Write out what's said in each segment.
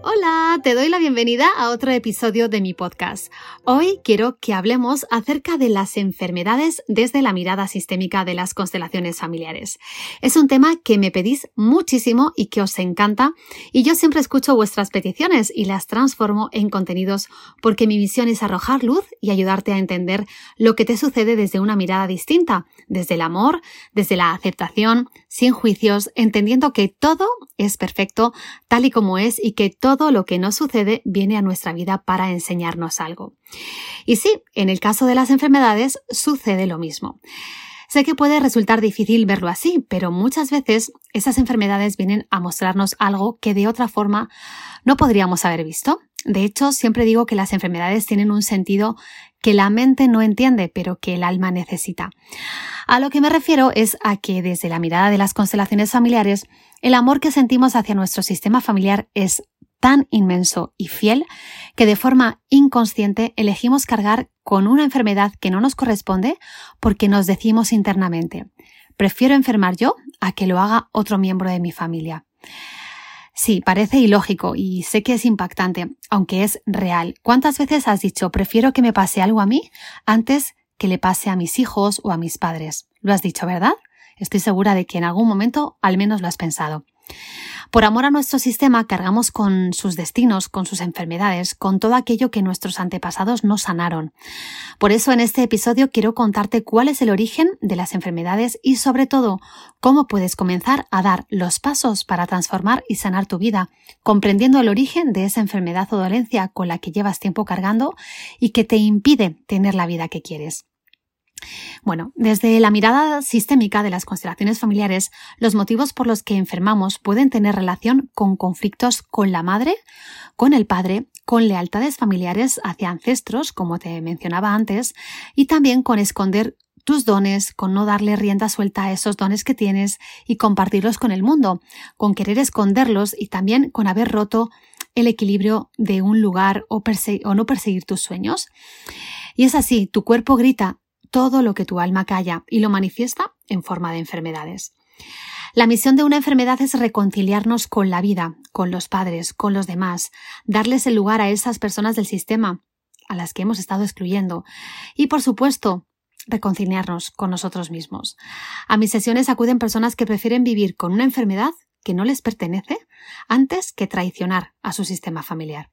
Hola, te doy la bienvenida a otro episodio de mi podcast. Hoy quiero que hablemos acerca de las enfermedades desde la mirada sistémica de las constelaciones familiares. Es un tema que me pedís muchísimo y que os encanta y yo siempre escucho vuestras peticiones y las transformo en contenidos porque mi misión es arrojar luz y ayudarte a entender lo que te sucede desde una mirada distinta, desde el amor, desde la aceptación, sin juicios, entendiendo que todo es perfecto tal y como es y que todo lo que nos sucede viene a nuestra vida para enseñarnos algo. Y sí, en el caso de las enfermedades sucede lo mismo. Sé que puede resultar difícil verlo así, pero muchas veces esas enfermedades vienen a mostrarnos algo que de otra forma no podríamos haber visto. De hecho, siempre digo que las enfermedades tienen un sentido que la mente no entiende, pero que el alma necesita. A lo que me refiero es a que desde la mirada de las constelaciones familiares, el amor que sentimos hacia nuestro sistema familiar es tan inmenso y fiel que de forma inconsciente elegimos cargar con una enfermedad que no nos corresponde porque nos decimos internamente, prefiero enfermar yo a que lo haga otro miembro de mi familia. Sí, parece ilógico y sé que es impactante, aunque es real. ¿Cuántas veces has dicho prefiero que me pase algo a mí antes que le pase a mis hijos o a mis padres? Lo has dicho, ¿verdad? Estoy segura de que en algún momento al menos lo has pensado. Por amor a nuestro sistema cargamos con sus destinos, con sus enfermedades, con todo aquello que nuestros antepasados no sanaron. Por eso en este episodio quiero contarte cuál es el origen de las enfermedades y sobre todo cómo puedes comenzar a dar los pasos para transformar y sanar tu vida, comprendiendo el origen de esa enfermedad o dolencia con la que llevas tiempo cargando y que te impide tener la vida que quieres. Bueno, desde la mirada sistémica de las constelaciones familiares, los motivos por los que enfermamos pueden tener relación con conflictos con la madre, con el padre, con lealtades familiares hacia ancestros, como te mencionaba antes, y también con esconder tus dones, con no darle rienda suelta a esos dones que tienes y compartirlos con el mundo, con querer esconderlos y también con haber roto el equilibrio de un lugar o, o no perseguir tus sueños. Y es así, tu cuerpo grita, todo lo que tu alma calla y lo manifiesta en forma de enfermedades. La misión de una enfermedad es reconciliarnos con la vida, con los padres, con los demás, darles el lugar a esas personas del sistema a las que hemos estado excluyendo y, por supuesto, reconciliarnos con nosotros mismos. A mis sesiones acuden personas que prefieren vivir con una enfermedad que no les pertenece antes que traicionar a su sistema familiar.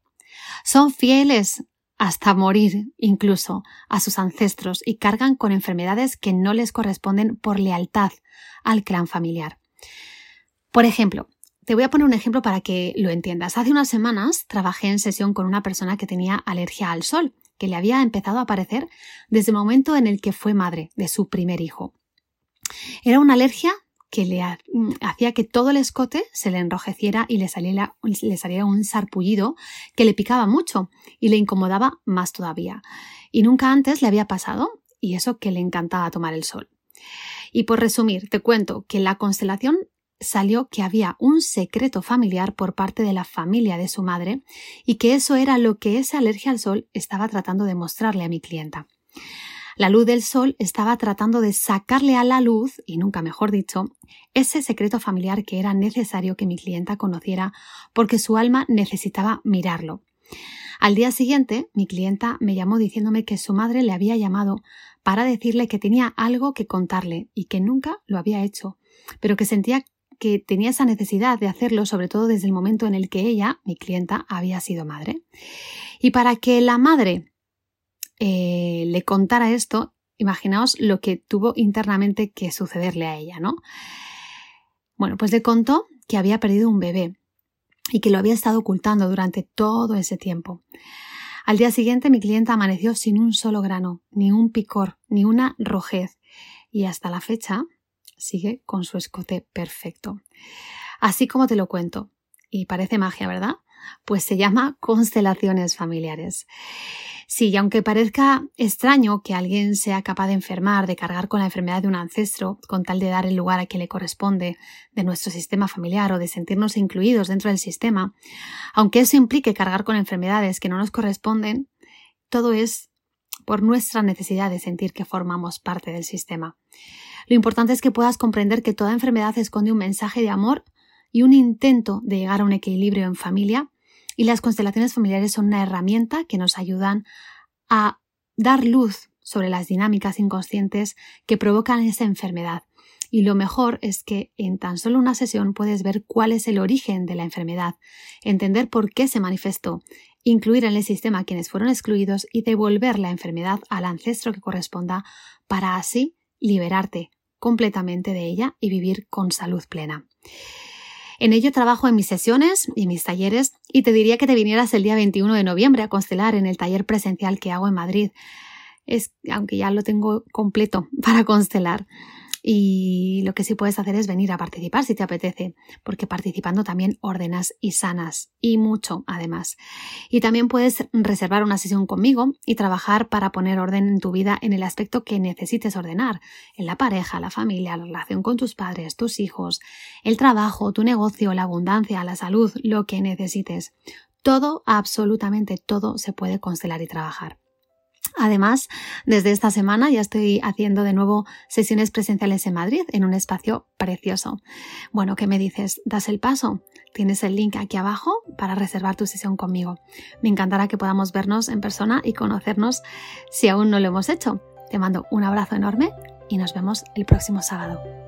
Son fieles hasta morir incluso a sus ancestros y cargan con enfermedades que no les corresponden por lealtad al clan familiar. Por ejemplo, te voy a poner un ejemplo para que lo entiendas. Hace unas semanas trabajé en sesión con una persona que tenía alergia al sol, que le había empezado a aparecer desde el momento en el que fue madre de su primer hijo. Era una alergia que le mm, hacía que todo el escote se le enrojeciera y le saliera, le un sarpullido que le picaba mucho y le incomodaba más todavía. Y nunca antes le había pasado, y eso que le encantaba tomar el sol. Y por resumir, te cuento que la constelación salió que había un secreto familiar por parte de la familia de su madre y que eso era lo que esa alergia al sol estaba tratando de mostrarle a mi clienta. La luz del sol estaba tratando de sacarle a la luz, y nunca mejor dicho, ese secreto familiar que era necesario que mi clienta conociera porque su alma necesitaba mirarlo. Al día siguiente, mi clienta me llamó diciéndome que su madre le había llamado para decirle que tenía algo que contarle y que nunca lo había hecho, pero que sentía que tenía esa necesidad de hacerlo, sobre todo desde el momento en el que ella, mi clienta, había sido madre. Y para que la madre eh, le contara esto, imaginaos lo que tuvo internamente que sucederle a ella, ¿no? Bueno, pues le contó que había perdido un bebé y que lo había estado ocultando durante todo ese tiempo. Al día siguiente mi clienta amaneció sin un solo grano, ni un picor, ni una rojez, y hasta la fecha sigue con su escote perfecto. Así como te lo cuento, y parece magia, ¿verdad? Pues se llama constelaciones familiares. Sí, aunque parezca extraño que alguien sea capaz de enfermar, de cargar con la enfermedad de un ancestro, con tal de dar el lugar a quien le corresponde de nuestro sistema familiar o de sentirnos incluidos dentro del sistema, aunque eso implique cargar con enfermedades que no nos corresponden, todo es por nuestra necesidad de sentir que formamos parte del sistema. Lo importante es que puedas comprender que toda enfermedad esconde un mensaje de amor y un intento de llegar a un equilibrio en familia y las constelaciones familiares son una herramienta que nos ayudan a dar luz sobre las dinámicas inconscientes que provocan esa enfermedad. Y lo mejor es que en tan solo una sesión puedes ver cuál es el origen de la enfermedad, entender por qué se manifestó, incluir en el sistema a quienes fueron excluidos y devolver la enfermedad al ancestro que corresponda para así liberarte completamente de ella y vivir con salud plena. En ello trabajo en mis sesiones y mis talleres y te diría que te vinieras el día 21 de noviembre a constelar en el taller presencial que hago en Madrid. Es, aunque ya lo tengo completo para constelar. Y lo que sí puedes hacer es venir a participar si te apetece, porque participando también ordenas y sanas, y mucho además. Y también puedes reservar una sesión conmigo y trabajar para poner orden en tu vida en el aspecto que necesites ordenar, en la pareja, la familia, la relación con tus padres, tus hijos, el trabajo, tu negocio, la abundancia, la salud, lo que necesites. Todo, absolutamente todo se puede constelar y trabajar. Además, desde esta semana ya estoy haciendo de nuevo sesiones presenciales en Madrid, en un espacio precioso. Bueno, ¿qué me dices? ¿Das el paso? Tienes el link aquí abajo para reservar tu sesión conmigo. Me encantará que podamos vernos en persona y conocernos si aún no lo hemos hecho. Te mando un abrazo enorme y nos vemos el próximo sábado.